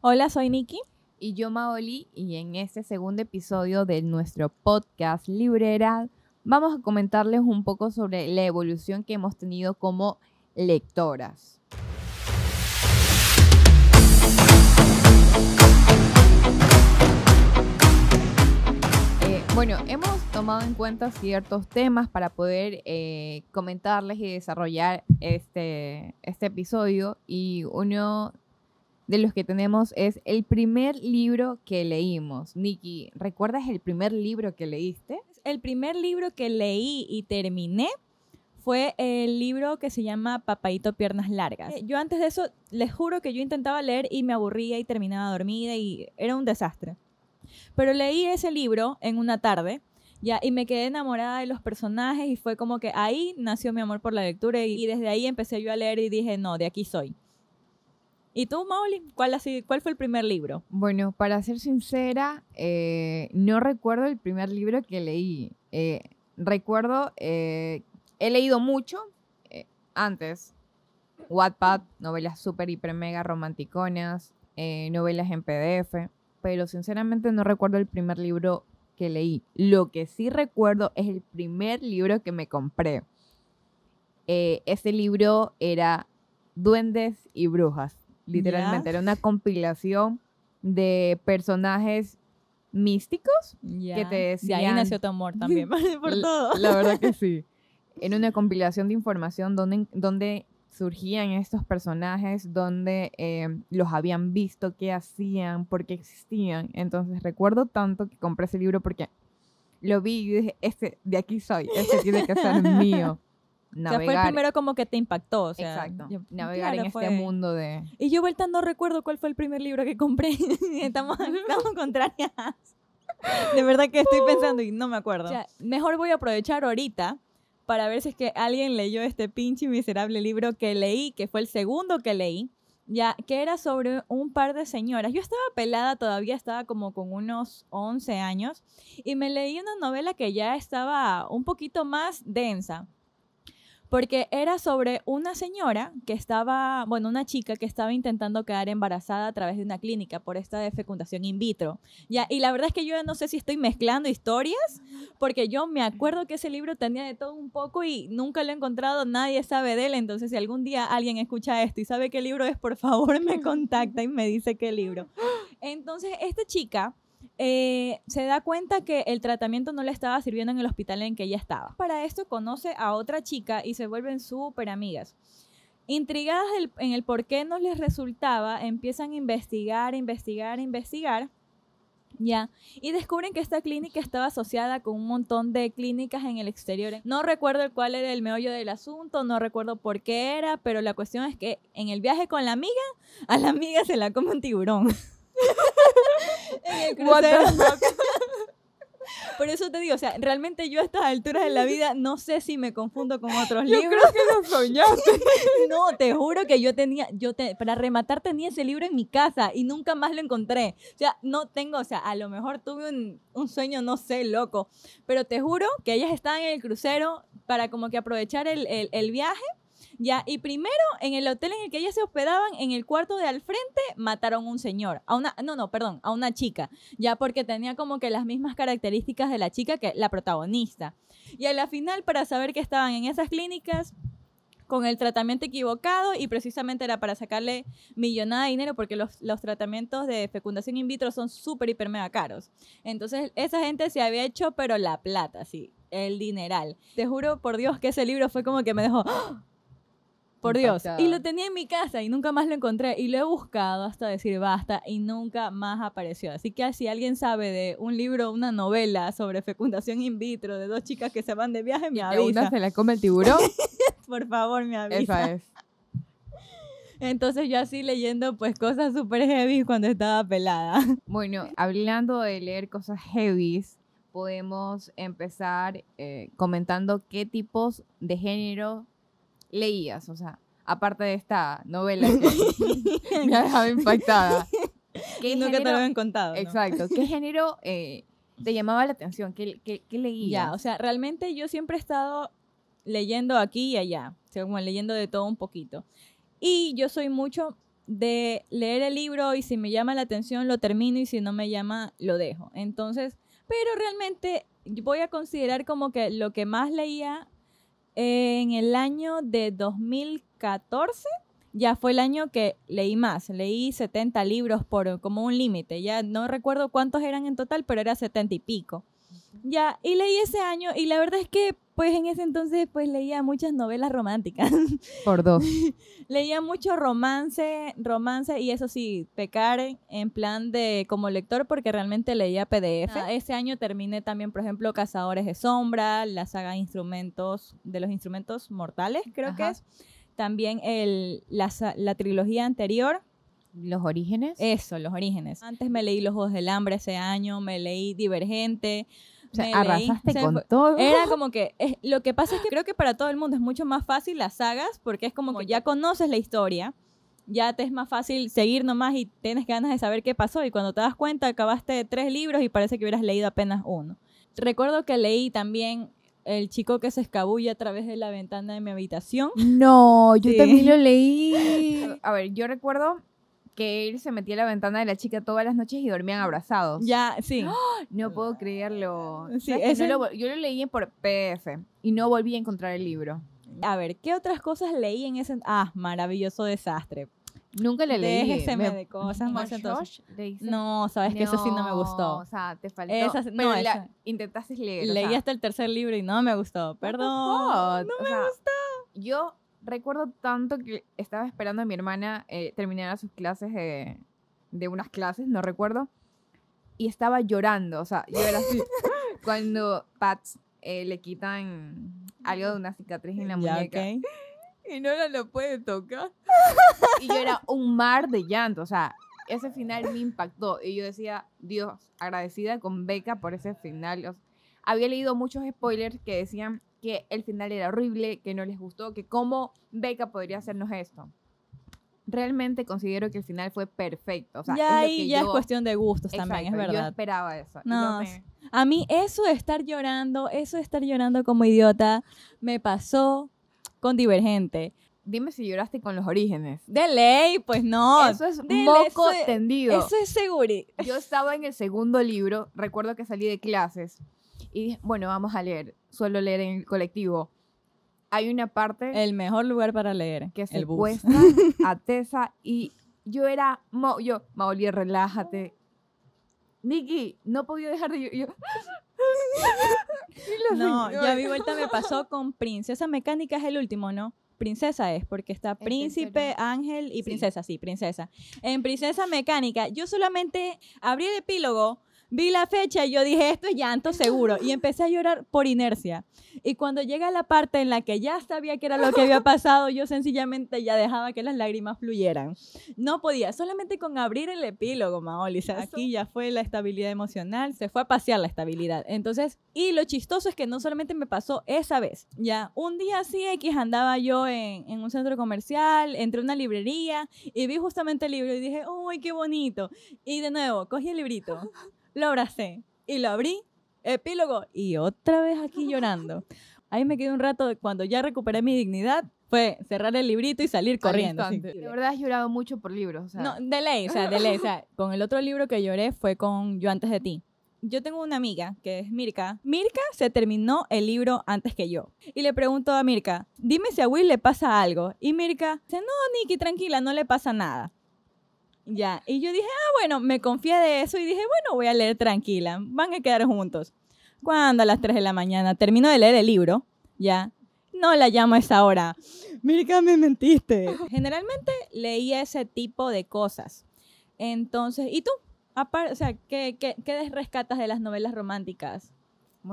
Hola, soy Nikki. Y yo, Maoli, y en este segundo episodio de nuestro podcast Librera, vamos a comentarles un poco sobre la evolución que hemos tenido como lectoras. Eh, bueno, hemos tomado en cuenta ciertos temas para poder eh, comentarles y desarrollar este, este episodio y uno de los que tenemos es el primer libro que leímos. Nikki, ¿recuerdas el primer libro que leíste? El primer libro que leí y terminé fue el libro que se llama Papaito Piernas Largas. Eh, yo antes de eso, les juro que yo intentaba leer y me aburría y terminaba dormida y era un desastre. Pero leí ese libro en una tarde ya, y me quedé enamorada de los personajes y fue como que ahí nació mi amor por la lectura y, y desde ahí empecé yo a leer y dije, no, de aquí soy. ¿Y tú, Mauli? ¿Cuál, ¿Cuál fue el primer libro? Bueno, para ser sincera, eh, no recuerdo el primer libro que leí. Eh, recuerdo, eh, he leído mucho antes. Wattpad, novelas super, hiper, mega romanticonas, novelas en PDF, pero sinceramente no recuerdo el primer libro que leí. Lo que sí recuerdo es el primer libro que me compré. ese libro era Duendes y Brujas literalmente. Era una compilación de personajes místicos que te decían... De ahí nació tu amor también, por todo. La verdad que sí. Era una compilación de información donde, donde surgían estos personajes, donde eh, los habían visto, qué hacían, por qué existían. Entonces recuerdo tanto que compré ese libro porque lo vi y dije, este, de aquí soy, este tiene que ser mío navegar. O sea, fue el primero como que te impactó. O sea, Exacto. navegar en este mundo de. Y yo, vuelta, no recuerdo cuál fue el primer libro que compré. estamos, estamos contrarias. De verdad que estoy pensando y no me acuerdo. O sea, mejor voy a aprovechar ahorita para ver si es que alguien leyó este pinche miserable libro que leí, que fue el segundo que leí, ya, que era sobre un par de señoras. Yo estaba pelada todavía, estaba como con unos 11 años, y me leí una novela que ya estaba un poquito más densa porque era sobre una señora que estaba, bueno, una chica que estaba intentando quedar embarazada a través de una clínica por esta de fecundación in vitro. Ya, y la verdad es que yo no sé si estoy mezclando historias, porque yo me acuerdo que ese libro tenía de todo un poco y nunca lo he encontrado, nadie sabe de él, entonces si algún día alguien escucha esto y sabe qué libro es, por favor me contacta y me dice qué libro. Entonces, esta chica eh, se da cuenta que el tratamiento no le estaba sirviendo en el hospital en que ella estaba. Para esto conoce a otra chica y se vuelven súper amigas. Intrigadas en el por qué no les resultaba, empiezan a investigar, investigar, investigar. Ya, y descubren que esta clínica estaba asociada con un montón de clínicas en el exterior. No recuerdo cuál era el meollo del asunto, no recuerdo por qué era, pero la cuestión es que en el viaje con la amiga, a la amiga se la come un tiburón. en el Por eso te digo, o sea, realmente yo a estas alturas de la vida no sé si me confundo con otros libros. Yo creo que lo soñaste. no, te juro que yo tenía, yo te, para rematar tenía ese libro en mi casa y nunca más lo encontré. O sea, no tengo, o sea, a lo mejor tuve un, un sueño, no sé, loco. Pero te juro que ellas estaban en el crucero para como que aprovechar el, el, el viaje ya, y primero, en el hotel en el que ellas se hospedaban, en el cuarto de al frente, mataron a un señor. A una, no, no, perdón, a una chica. Ya porque tenía como que las mismas características de la chica que la protagonista. Y a la final, para saber que estaban en esas clínicas, con el tratamiento equivocado y precisamente era para sacarle millonada de dinero porque los, los tratamientos de fecundación in vitro son súper, hiper, mega caros. Entonces esa gente se había hecho pero la plata, sí, el dineral. Te juro por Dios que ese libro fue como que me dejó... ¡ah! Por Dios. Y lo tenía en mi casa y nunca más lo encontré. Y lo he buscado hasta decir basta y nunca más apareció. Así que si alguien sabe de un libro, una novela sobre fecundación in vitro de dos chicas que se van de viaje, me avisa. una se la come el tiburón? Por favor, me avisa. Esa es. Entonces yo así leyendo pues cosas súper heavy cuando estaba pelada. Bueno, hablando de leer cosas heavy, podemos empezar eh, comentando qué tipos de género leías? O sea, aparte de esta novela que me ha dejado impactada. ¿Qué nunca te lo habían contado. Exacto. ¿Qué género eh, te llamaba la atención? ¿Qué, qué, qué leías? Ya, o sea, realmente yo siempre he estado leyendo aquí y allá, o sea, como leyendo de todo un poquito. Y yo soy mucho de leer el libro y si me llama la atención lo termino y si no me llama lo dejo. Entonces, pero realmente voy a considerar como que lo que más leía en el año de 2014 ya fue el año que leí más. Leí 70 libros por como un límite. Ya no recuerdo cuántos eran en total, pero era 70 y pico. Ya, y leí ese año y la verdad es que pues en ese entonces pues leía muchas novelas románticas. Por dos. leía mucho romance, romance y eso sí, pecar en plan de como lector porque realmente leía PDF. Ah, ese año terminé también, por ejemplo, Cazadores de Sombra, la saga Instrumentos, de los Instrumentos Mortales, creo que es. También el, la, la trilogía anterior, ¿Los orígenes? Eso, los orígenes. Antes me leí Los Ojos del Hambre ese año, me leí Divergente, o sea, arrasaste con todo. Era como que, lo que pasa es que creo que para todo el mundo es mucho más fácil las sagas porque es como que ya conoces la historia, ya te es más fácil seguir nomás y tienes ganas de saber qué pasó y cuando te das cuenta acabaste tres libros y parece que hubieras leído apenas uno. Recuerdo que leí también El chico que se escabulle a través de la ventana de mi habitación. No, yo también lo leí. A ver, yo recuerdo que él se metía a la ventana de la chica todas las noches y dormían abrazados. Ya, sí. No puedo creerlo. Sí, yo lo leí por PDF y no volví a encontrar el libro. A ver, ¿qué otras cosas leí en ese... Ah, maravilloso desastre. Nunca le leí. Déjeme de cosas más entonces. No, sabes que eso sí no me gustó. O sea, te faltó. Esa, no, intentaste leer. Leí hasta el tercer libro y no me gustó. Perdón. No me gustó. Yo recuerdo tanto que estaba esperando a mi hermana eh, terminar sus clases de, de, unas clases, no recuerdo, y estaba llorando, o sea, yo era así. cuando Pats eh, le quitan algo de una cicatriz en la muñeca. Y no la lo puede tocar. y yo era un mar de llanto, o sea, ese final me impactó. Y yo decía, Dios, agradecida con Beca por ese final. había leído muchos spoilers que decían que el final era horrible, que no les gustó, que cómo Beca podría hacernos esto. Realmente considero que el final fue perfecto. O sea, ya ahí ya es cuestión de gustos también, es verdad. Yo esperaba eso. No, A mí eso de estar llorando, eso de estar llorando como idiota, me pasó con Divergente. Dime si lloraste con los orígenes. De ley, pues no. Eso es moco tendido. Eso es seguro. Yo estaba en el segundo libro, recuerdo que salí de clases y dije, bueno, vamos a leer. Suelo leer en el colectivo. Hay una parte... El mejor lugar para leer. Que se cuesta a Tessa y yo era... Yo, Maoli, relájate. Nikki, no podía dejar de... Yo, no, ya mi vuelta me pasó con Princesa Mecánica, es el último, ¿no? Princesa es, porque está Príncipe, Ángel y Princesa, sí, Princesa. En Princesa Mecánica, yo solamente abrí el epílogo vi la fecha y yo dije, esto es llanto seguro. Y empecé a llorar por inercia. Y cuando llega la parte en la que ya sabía que era lo que había pasado, yo sencillamente ya dejaba que las lágrimas fluyeran. No podía, solamente con abrir el epílogo, Maoli. O sea, aquí ya fue la estabilidad emocional, se fue a pasear la estabilidad. Entonces, y lo chistoso es que no solamente me pasó esa vez, ya un día así X andaba yo en, en un centro comercial, entré a una librería y vi justamente el libro y dije, uy, qué bonito. Y de nuevo, cogí el librito lo abracé y lo abrí, epílogo, y otra vez aquí llorando. Ahí me quedé un rato, cuando ya recuperé mi dignidad, fue cerrar el librito y salir corriendo. De verdad has llorado mucho por libros. No, de ley, o sea, de ley. O sea, con el otro libro que lloré fue con Yo antes de ti. Yo tengo una amiga que es Mirka. Mirka se terminó el libro antes que yo. Y le pregunto a Mirka, dime si a Will le pasa algo. Y Mirka dice, no, Nikki, tranquila, no le pasa nada. Ya, y yo dije, ah, bueno, me confié de eso y dije, bueno, voy a leer tranquila, van a quedar juntos. Cuando a las 3 de la mañana termino de leer el libro, ya, no la llamo a esa hora. Mira, me mentiste. Generalmente leía ese tipo de cosas. Entonces, ¿y tú? Aparte, o sea, ¿qué, qué, qué rescatas de las novelas románticas?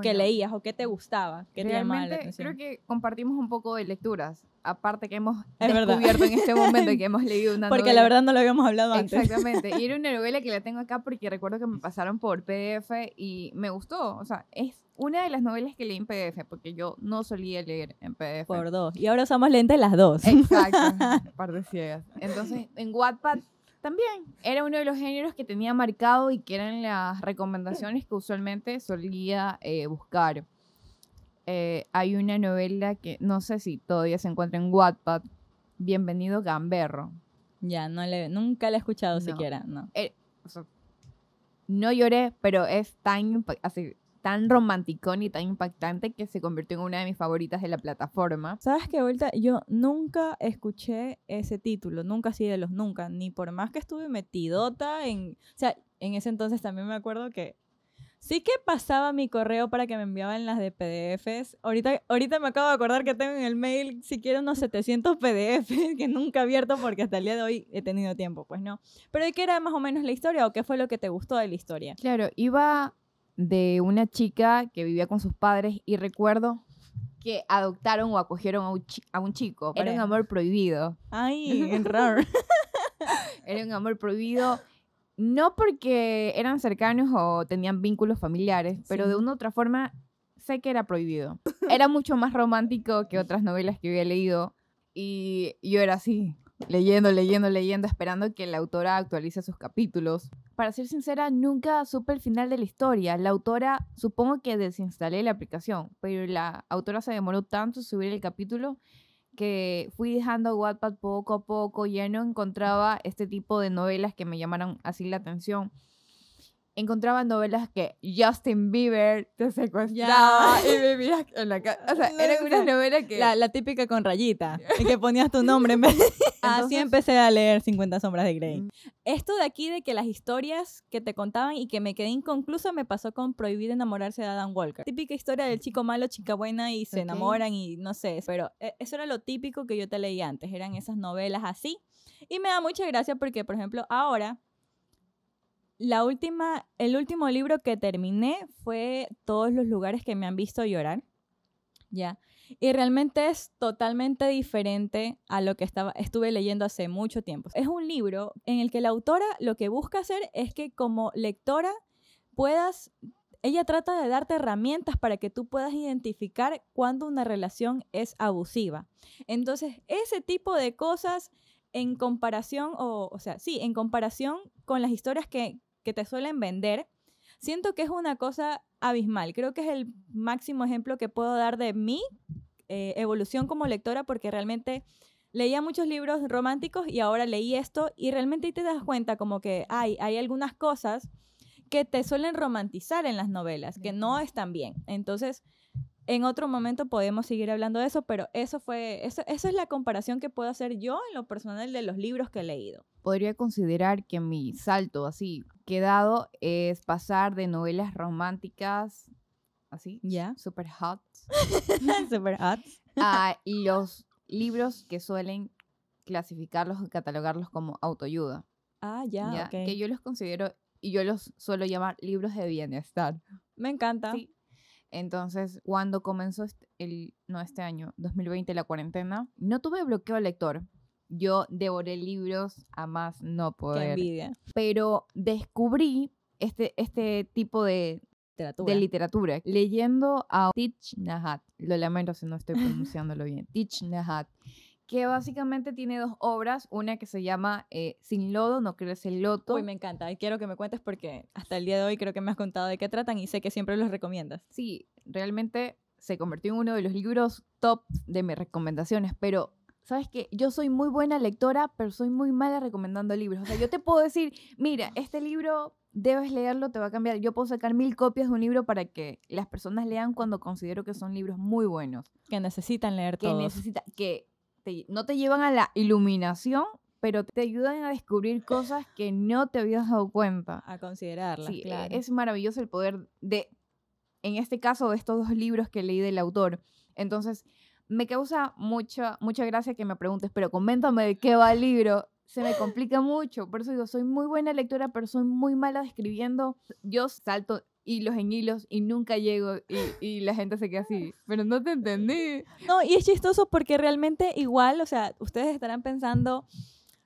Que leías o qué te gustaba, qué te llamaba la atención. Creo que compartimos un poco de lecturas, aparte que hemos descubierto en este momento que hemos leído una porque la verdad no lo habíamos hablado antes. Exactamente, y era una novela que la tengo acá porque recuerdo que me pasaron por PDF y me gustó, o sea, es una de las novelas que leí en PDF, porque yo no solía leer en PDF. Por dos, y ahora usamos lentes las dos. Exacto, par de ciegas. Entonces, en Wattpad también era uno de los géneros que tenía marcado y que eran las recomendaciones que usualmente solía eh, buscar. Eh, hay una novela que no sé si todavía se encuentra en Wattpad, Bienvenido Gamberro. Ya, no le, nunca la he escuchado siquiera, no. Eh, no lloré, pero es tan, así, tan romanticón y tan impactante que se convirtió en una de mis favoritas de la plataforma. ¿Sabes qué, vuelta? Yo nunca escuché ese título, nunca así de los nunca, ni por más que estuve metidota en... O sea, en ese entonces también me acuerdo que Sí que pasaba mi correo para que me enviaban las de PDFs. Ahorita, ahorita me acabo de acordar que tengo en el mail siquiera unos 700 PDFs que nunca he abierto porque hasta el día de hoy he tenido tiempo, pues no. Pero ¿de qué era más o menos la historia o qué fue lo que te gustó de la historia? Claro, iba de una chica que vivía con sus padres y recuerdo que adoptaron o acogieron a un, a un chico. Era un amor prohibido. Ay, raro. era un amor prohibido no porque eran cercanos o tenían vínculos familiares, pero de una u otra forma sé que era prohibido. Era mucho más romántico que otras novelas que había leído y yo era así, leyendo, leyendo, leyendo, esperando que la autora actualice sus capítulos. Para ser sincera, nunca supe el final de la historia. La autora, supongo que desinstalé la aplicación, pero la autora se demoró tanto en subir el capítulo que fui dejando Wattpad poco a poco, ya no encontraba este tipo de novelas que me llamaran así la atención encontraba novelas que Justin Bieber te secuestraba y vivías en la casa. O sea, eran unas novelas que... La, típica con rayita, en que ponías tu nombre en vez Así empecé a leer 50 sombras de Grey. Mm. Esto de aquí de que las historias que te contaban y que me quedé inconclusa me pasó con Prohibir enamorarse de Adam Walker. Típica historia del chico malo, chica buena y se enamoran y no sé, pero eh, eso era lo típico que yo te leía antes, eran esas novelas así. Y me da mucha gracia porque, por ejemplo, ahora la última, el último libro que terminé fue Todos los lugares que me han visto llorar. Ya. Y realmente es totalmente diferente a lo que estaba, estuve leyendo hace mucho tiempo. Es un libro en el que la autora lo que busca hacer es que como lectora puedas, ella trata de darte herramientas para que tú puedas identificar cuando una relación es abusiva. Entonces, ese tipo de cosas en comparación, o, o sea, sí, en comparación con las historias que, que te suelen vender, siento que es una cosa abismal. Creo que es el máximo ejemplo que puedo dar de mi eh, evolución como lectora porque realmente leía muchos libros románticos y ahora leí esto y realmente te das cuenta como que hay, hay algunas cosas que te suelen romantizar en las novelas, que no están bien. Entonces, en otro momento podemos seguir hablando de eso, pero eso fue, eso, eso es la comparación que puedo hacer yo en lo personal de los libros que he leído. Podría considerar que mi salto así quedado es pasar de novelas románticas así, ya, super hot, super hot, a los libros que suelen clasificarlos o catalogarlos como autoayuda. Ah, ya, que yo los considero y yo los suelo llamar libros de bienestar. Me encanta. Sí, entonces, cuando comenzó este, el, no este año, 2020, la cuarentena, no tuve bloqueo lector. Yo devoré libros a más no poder. Qué envidia. Pero descubrí este, este tipo de literatura. de literatura leyendo a Tich Nahat. Lo lamento si no estoy pronunciándolo bien. Tich Nahat que básicamente tiene dos obras, una que se llama eh, Sin lodo, no crees el loto. Uy, me encanta, y quiero que me cuentes porque hasta el día de hoy creo que me has contado de qué tratan y sé que siempre los recomiendas. Sí, realmente se convirtió en uno de los libros top de mis recomendaciones, pero ¿sabes qué? Yo soy muy buena lectora, pero soy muy mala recomendando libros. O sea, yo te puedo decir, mira, este libro debes leerlo, te va a cambiar. Yo puedo sacar mil copias de un libro para que las personas lean cuando considero que son libros muy buenos. Que necesitan leer que Necesita, que no te llevan a la iluminación, pero te ayudan a descubrir cosas que no te habías dado cuenta. A considerarlas, sí, e, Es maravilloso el poder de, en este caso, de estos dos libros que leí del autor. Entonces, me causa mucha, mucha gracia que me preguntes, pero coméntame de qué va el libro. Se me complica mucho, por eso digo, soy muy buena lectora, pero soy muy mala describiendo. Yo salto hilos en hilos y nunca llego y, la gente se queda así, pero no te entendí. No, y es chistoso porque realmente igual, o sea, ustedes estarán pensando,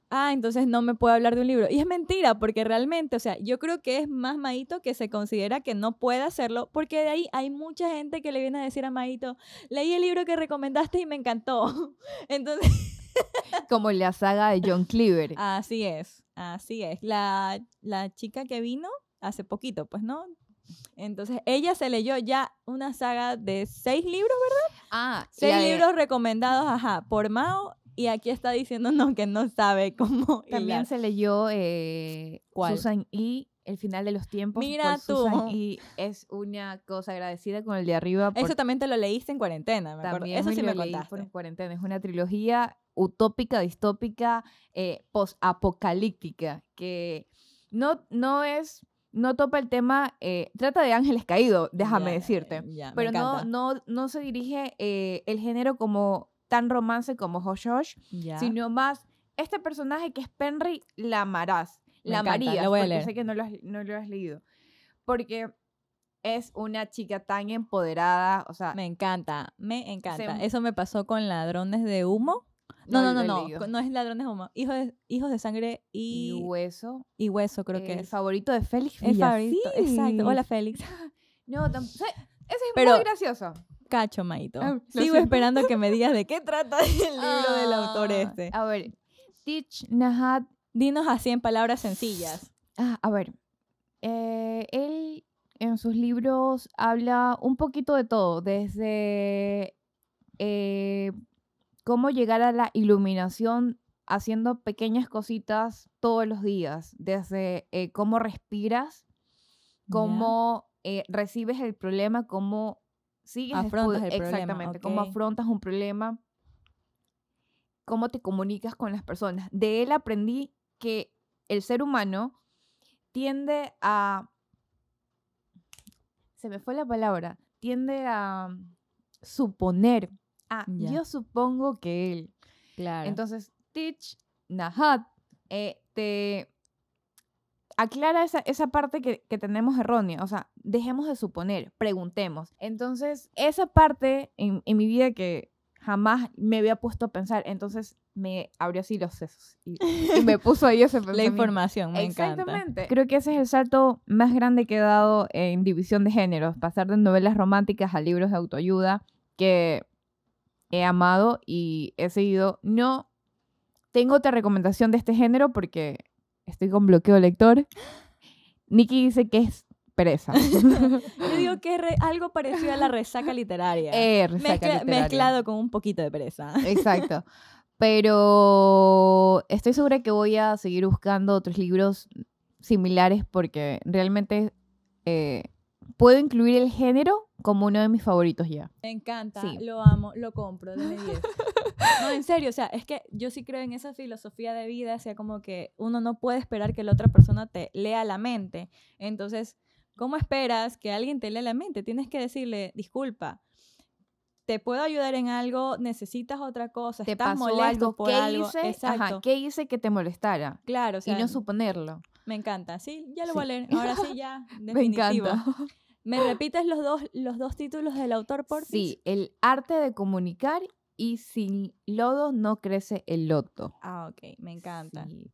ah, entonces no me puedo hablar de un libro. Y es mentira, porque realmente, o sea, yo creo que es más Maito que se considera que no puede hacerlo, porque de ahí hay mucha gente que le viene a decir a Maito, leí el libro que recomendaste y me encantó. Entonces... Como la saga de John Cleaver. Así es, así es. La, la chica que vino hace poquito, pues, ¿no? Entonces, ella se leyó ya una saga de seis libros, ¿verdad? Ah, seis libros recomendados, ajá, por Mao Y aquí está diciéndonos que no sabe cómo. También hilar. se leyó eh, ¿Cuál? Susan y El final de los tiempos. Mira por Susan tú. y es una cosa agradecida con el de arriba. por- Eso también te lo leíste en cuarentena, me acuerdo. Eso sí me leí por contaste. cuarentena. Es una trilogía utópica, distópica, eh, post-apocalíptica, que no, no es, no topa el tema, eh, trata de ángeles caídos, déjame decirte. pero no, no, no se dirige eh, el género como tan romance como Hush, Ya. sino más este personaje que es Penry, la amarás, la amarías, porque leer. sé que no lo, has, no lo has leído. Porque es una chica tan empoderada, o sea, Me encanta, me encanta. Se- Eso me pasó con Ladrones de Humo. No, no, no, no. con- No es Ladrones Humo. Hijos de, hijos de Sangre y, y, Hueso, y Hueso, creo que el es. favorito de Félix El favorito. Exacto. Hola, Félix. No, tam- se- ese es Pero- muy gracioso. Cacho, Maito. Ah, Sigo esperando que me digas de qué trata el libro del autor Ah, este. A ver, Teach Nahat. Dinos así en palabras sencillas. Ah, a ver, eh, él en sus libros habla un poquito de todo, desde eh, cómo llegar a la iluminación haciendo pequeñas cositas todos los días, desde eh, cómo respiras, cómo eh, recibes el problema, cómo sigues Afrontas el problema, exactamente, cómo afrontas un problema, cómo te comunicas con las personas. De él aprendí que el ser humano tiende a se me fue la palabra, tiende a suponer, ah, yo supongo que él. Claro. Entonces, Teach Nahat eh, te aclara esa, esa parte que, que tenemos errónea. O sea, dejemos de suponer, preguntemos. Entonces, esa parte en, en mi vida que jamás me había puesto a pensar, entonces me abrió así los sesos y, y me puso ahí ese la información, me encanta. Exactamente. Creo que ese es el salto más grande que he dado en división de géneros, pasar de novelas románticas a libros de autoayuda que he amado y he seguido. No tengo otra recomendación de este género porque estoy con bloqueo lector. Nikki dice que es pereza. Yo digo que es re- algo parecido a la resaca literaria. Eh, resaca Mezcla- literaria. mezclado con un poquito de pereza. Exacto. Pero estoy segura que voy a seguir buscando otros libros similares porque realmente eh, puedo incluir el género como uno de mis favoritos ya. Me encanta, Sí. lo amo, lo compro, deme 10. No, en serio, o sea, es que yo sí creo en esa filosofía de vida, o sea, como que uno no puede esperar que la otra persona te lea la mente. Entonces, ¿cómo esperas que alguien te lea la mente? Tienes que decirle, disculpa, te puedo ayudar en algo, necesitas otra cosa, ¿Te estás pasó molesto algo? por ¿Qué algo. hice? Ajá. ¿Qué hice que te molestara? Claro, o sea, y no suponerlo. me encanta. Sí, ya lo Sí. voy a leer. Ahora sí, ya, Me definitivo. encanta. ¿Me repites los dos, los dos títulos del autor, por Sí, el arte de comunicar y sin lodo no crece el loto. Ah, ok, me encanta. Sí.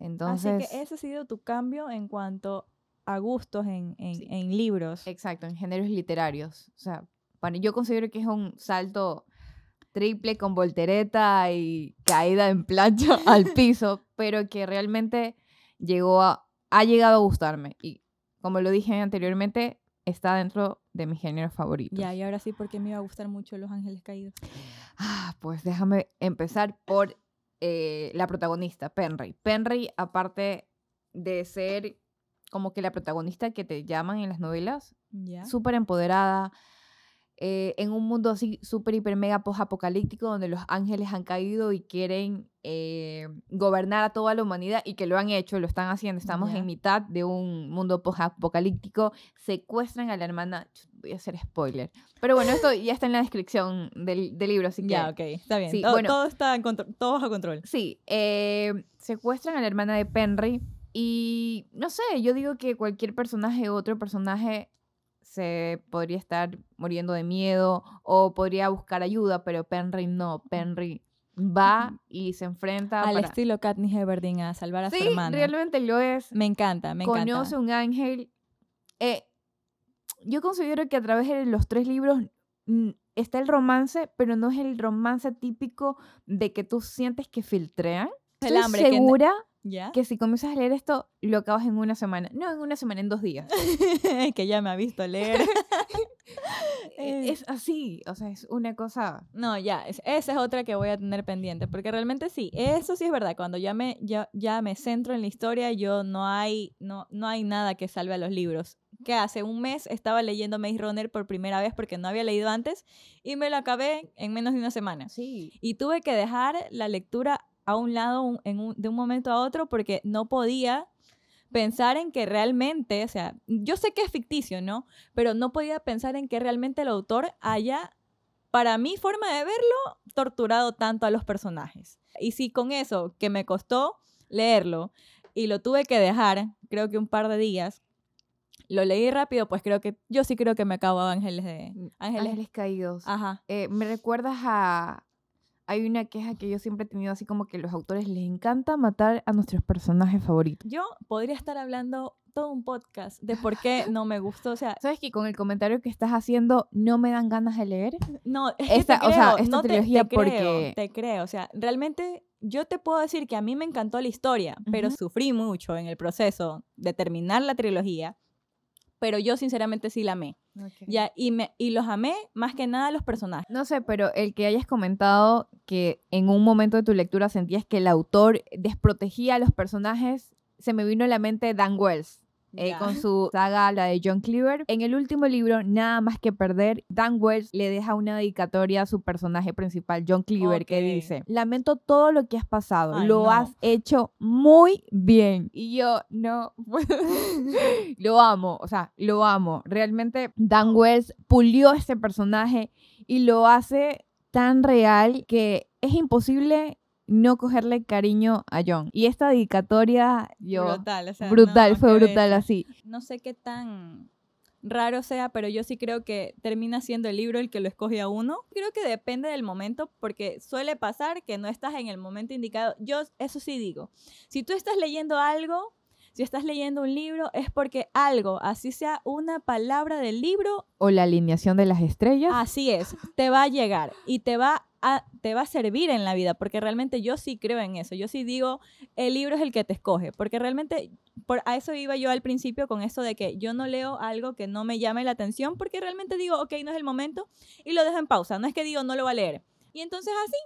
Entonces, Así que ese ha sido tu cambio en cuanto a gustos en, en, Sí. en libros. exacto, en géneros literarios. O sea, para, yo considero que es un salto triple con voltereta y caída en plancha al piso, pero que realmente llegó a, ha llegado a gustarme. Y como lo dije anteriormente, está dentro de mis géneros favoritos. Ya, y ahora sí, porque me iba a gustar mucho Los Ángeles Caídos. Ah, pues déjame empezar por eh, la protagonista, Penry. Penry, aparte de ser como que la protagonista que te llaman en las novelas, súper empoderada, eh, en un mundo así súper, hiper, mega post-apocalíptico donde los ángeles han caído y quieren eh, gobernar a toda la humanidad y que lo han hecho, lo están haciendo. Estamos en mitad de un mundo post-apocalíptico. Secuestran a la hermana. Voy a hacer spoiler. Pero bueno, esto ya está en la descripción del, del libro, así que. Ya, ok, está bien. Sí, todo, bueno. todo está en todo bajo control. Sí, eh, secuestran a la hermana de Penry y no sé, yo digo que cualquier personaje, otro personaje, se podría estar muriendo de miedo o podría buscar ayuda, pero Penry no, Penry va y se enfrenta Al para... estilo Katniss Everdeen a salvar a Sí, su hermana. realmente lo es. Me encanta, me Conoce encanta. un ángel. Eh, yo considero que a través de los tres libros mm, está el romance, pero no es el romance típico de que tú sientes que filtrean. El hambre segura ¿Ya? que si comienzas a leer esto, lo acabas en una semana. No, en una semana, en dos días. que ya me ha visto leer. E- es así, o sea, es una cosa... No, ya, es- esa es otra que voy a tener pendiente, porque realmente sí, eso sí es verdad, cuando ya me, ya, ya me centro en la historia, yo no hay, no, no hay nada que salve a los libros. Que hace un mes estaba leyendo Maze Runner por primera vez porque no había leído antes y me lo acabé en menos de una semana. Sí. Y tuve que dejar la lectura a un lado un- en un- de un momento a otro porque no podía pensar en que realmente, o sea, yo sé que es ficticio, ¿no? Pero no podía pensar en que realmente el autor haya, para mi forma de verlo, torturado tanto a los personajes. Y si con eso, que me costó leerlo y lo tuve que dejar, creo que un par de días, lo leí rápido, pues creo que yo sí creo que me acabo Ángeles de Ángeles. Ángeles caídos. Ajá. Eh, me recuerdas a... Hay una queja que yo siempre he tenido así como que los autores les encanta matar a nuestros personajes favoritos. Yo podría estar hablando todo un podcast de por qué no me gustó, o sea, ¿Sabes que con el comentario que estás haciendo no me dan ganas de leer? no, es que Esta- te o sea, creo, esta no te- trilogía te, creo, porque- te creo, o sea, realmente yo te puedo decir que a mí me encantó la historia, pero Ujú. sufrí mucho en el proceso de terminar la trilogía, pero yo sinceramente sí la amé, ya, y, me, y los amé más que nada los personajes. No sé, pero el que hayas comentado que en un momento de tu lectura sentías que el autor desprotegía a los personajes, se me vino a la mente Dan Wells. Eh, con su saga, la de John Cleaver. En el último libro, Nada más que perder, Dan Wells le deja una dedicatoria a su personaje principal, John Cleaver, que dice, lamento todo lo que has pasado, Ay, lo no. has hecho muy bien. Y yo, no, lo amo, o sea, lo amo. Realmente Dan Wells pulió este personaje y lo hace tan real que es imposible no cogerle cariño a John. Y esta dedicatoria, yo... brutal, o sea, brutal, no, fue brutal así. No sé qué tan raro sea, pero yo sí creo que termina siendo el libro el que lo escoge a uno. Creo que depende del momento, porque suele pasar que no estás en el momento indicado. Yo eso sí digo, si tú estás leyendo algo, si estás leyendo un libro, es porque algo, así sea una palabra del libro, O la alineación de las estrellas. así es, te va a llegar y te va te va a servir en la vida, porque realmente yo sí creo en eso. Yo sí digo, el libro es el que te escoge, porque realmente por, a eso iba yo al principio con eso de que yo no leo algo que no me llame la atención, porque realmente digo, ok, no es el momento, y lo dejo en pausa. No es que digo, no lo voy a leer. Y entonces así.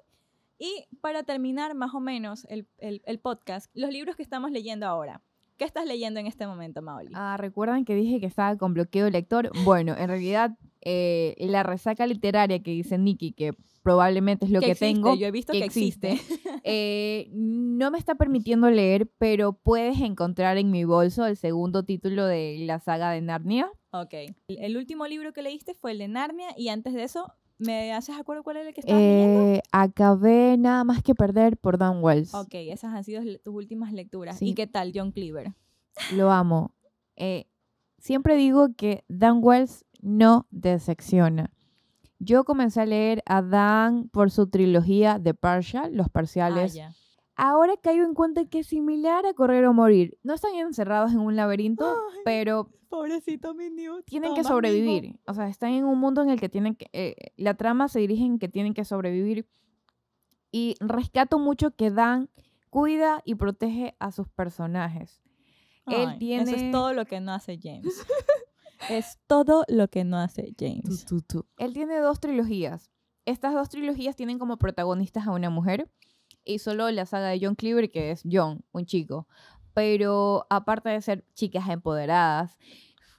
Y para terminar más o menos el- el podcast, los libros que estamos leyendo ahora. ¿Qué estás leyendo en este momento, Maoli? Ah, ¿recuerdan que dije que estaba con bloqueo de lector? Bueno, en realidad, eh, la resaca literaria que dice Nikki, que probablemente es lo que, existe, tengo, Yo he visto que que, existe. eh, no me está permitiendo leer, pero puedes encontrar en mi bolso el segundo título de la saga de Narnia. Ok. El último libro que leíste fue el de Narnia y antes de eso, ¿me haces acuerdo cuál era el que estabas leyendo? Eh, acabé nada más que perder por Dan Wells. Ok, esas han sido tus últimas lecturas. Sí. ¿Y qué tal, John Cleaver? Lo amo. Eh, siempre digo que Dan Wells no decepciona. Yo comencé a leer a Dan por su trilogía de Partial, Los Ah, Parciales. Ahora caigo en cuenta que es similar a Correr o Morir. No están encerrados en un laberinto, Ay. pero Pobrecito mi Newt. tienen que Toma, amigo. sobrevivir. O sea, están en un mundo en el que tienen que... eh, la trama se dirige en que tienen que sobrevivir. Y rescato mucho que Dan cuida y protege a sus personajes. Él Ay, tiene... Eso es todo lo que no hace James. es todo lo que no hace James. Él tiene dos trilogías. Estas dos trilogías tienen como protagonistas a una mujer y solo la saga de John Cleaver, que es John, un chico. Pero aparte de ser chicas empoderadas,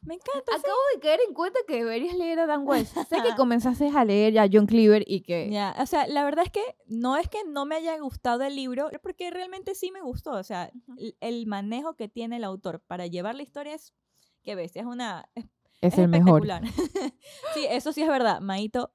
Me encanta. acabo de caer en cuenta que deberías leer a Dan Wells. sé que comenzaste a leer a John Cleaver y que... Ya, o sea, la verdad es que no es que no me haya gustado el libro, porque realmente sí me gustó. O sea, el, el manejo que tiene el autor para llevar la historia es, qué bestia, es una... Es, Es es el mejor. sí, eso sí es verdad. Maito,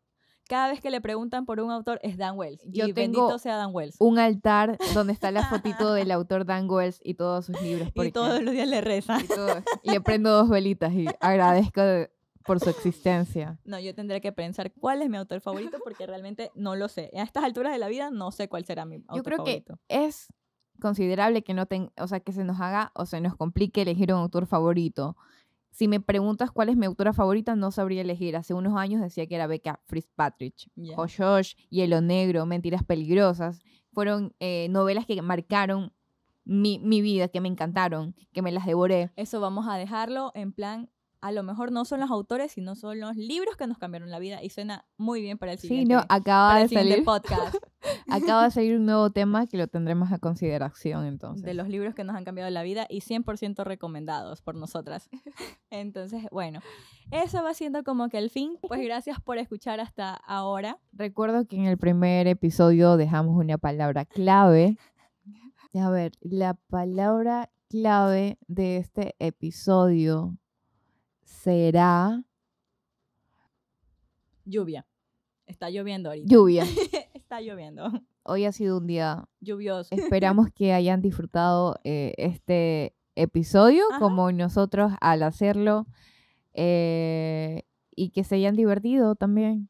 cada vez que le preguntan por un autor es Dan Wells. Yo y tengo bendito sea Dan Wells. Un altar donde está la fotito del autor Dan Wells y todos sus libros. Y todos los días le reza. y todo. Y le prendo dos velitas y agradezco de- por su existencia. No, yo tendré que pensar cuál es mi autor favorito porque realmente no lo sé. A estas alturas de la vida no sé cuál será mi autor Yo creo favorito. que es considerable que no ten- o sea, que se nos haga o se nos complique elegir un autor favorito. Si me preguntas cuál es mi autora favorita, no sabría elegir. Hace unos años decía que era Becca Fitzpatrick. Josh Josh, Hielo Negro, Mentiras Peligrosas. Fueron eh, novelas que marcaron mi, mi vida, que me encantaron, que me las devoré. Eso vamos a dejarlo en plan a lo mejor no son los autores, sino son los libros que nos cambiaron la vida y suena muy bien para el Sí, siguiente, no, acaba para de el siguiente salir. podcast Acaba de salir un nuevo tema que lo tendremos a consideración entonces. de los libros que nos han cambiado la vida y 100% recomendados por nosotras. Entonces, bueno, eso va siendo como que el fin. Pues gracias por escuchar hasta ahora. Recuerdo que en el primer episodio dejamos una palabra clave. A ver, la palabra clave de este episodio será Lluvia. Está lloviendo ahorita. lluvia. Está lloviendo. Hoy ha sido un día. Lluvioso. Esperamos que hayan disfrutado eh, este episodio Ajá. como nosotros al hacerlo eh, y que se hayan divertido también.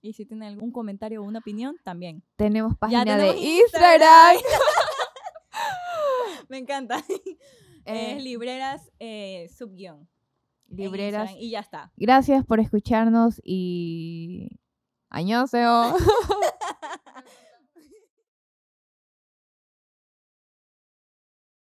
Y si tienen algún comentario o una opinión, también. Tenemos página tenemos de Instagram. Instagram. Me encanta. Eh, es libreras subguión. Libreras. Y ya está. Gracias por escucharnos y... ¡Añoseo!